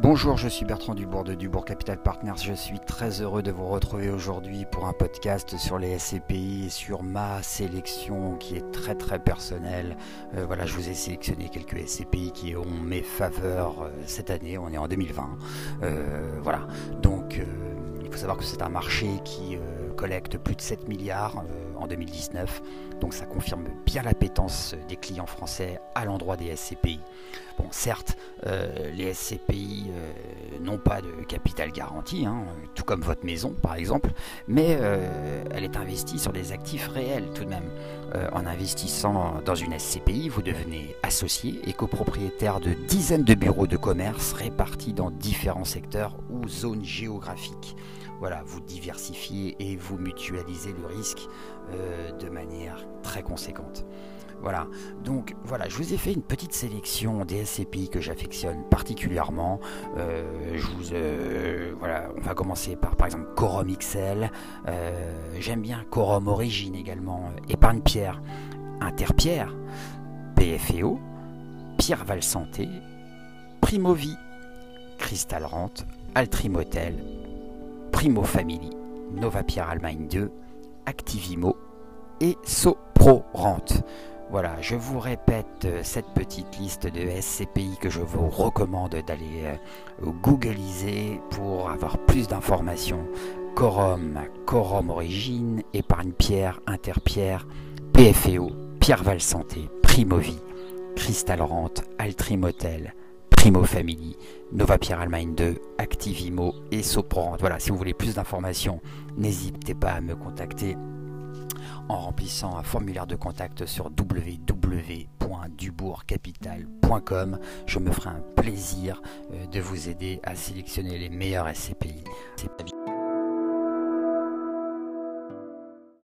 Bonjour, je suis Bertrand Dubourg de Dubourg Capital Partners. Je suis très heureux de vous retrouver aujourd'hui pour un podcast sur les SCPI et sur ma sélection qui est très très personnelle. Euh, voilà, je vous ai sélectionné quelques SCPI qui ont mes faveurs euh, cette année. On est en 2020. Euh, voilà, donc faut savoir que c'est un marché qui collecte plus de 7 milliards en 2019. Donc ça confirme bien l'appétence des clients français à l'endroit des SCPI. Bon, certes, euh, les SCPI euh, n'ont pas de capital garanti, hein, tout comme votre maison par exemple, mais euh, elle est investie sur des actifs réels tout de même. en investissant dans une SCPI, vous devenez associé et copropriétaire de dizaines de bureaux de commerce répartis dans différents secteurs ou zones géographiques. Voilà, vous diversifiez et vous mutualisez le risque de manière très conséquente. Voilà, donc voilà, je vous ai fait une petite sélection des SCPI que j'affectionne particulièrement. Euh, je vous, euh, voilà, on va commencer par par exemple Corum XL. Euh, j'aime bien Corum Origine également, Épargne Pierre, Interpierre, PFEO, Pierre Val Santé, Primovie, Crystal Rente, Altrimotel, Primo Family, Nova Pierre Allemagne 2, Activimo et Sopro Rente. Voilà, je vous répète euh, cette petite liste de SCPI que je vous recommande d'aller euh, googliser pour avoir plus d'informations. Corum, Corum Origine, Épargne Pierre, Interpierre, PFEO, Pierre Santé, Primovie, Crystal Rente, Altrimotel, Primo Family, Nova Pierre Allemagne 2, Activimo et Soprant. Voilà, si vous voulez plus d'informations, n'hésitez pas à me contacter en remplissant un formulaire de contact sur www.dubourgcapital.com. Je me ferai un plaisir euh, de vous aider à sélectionner les meilleurs SCPI.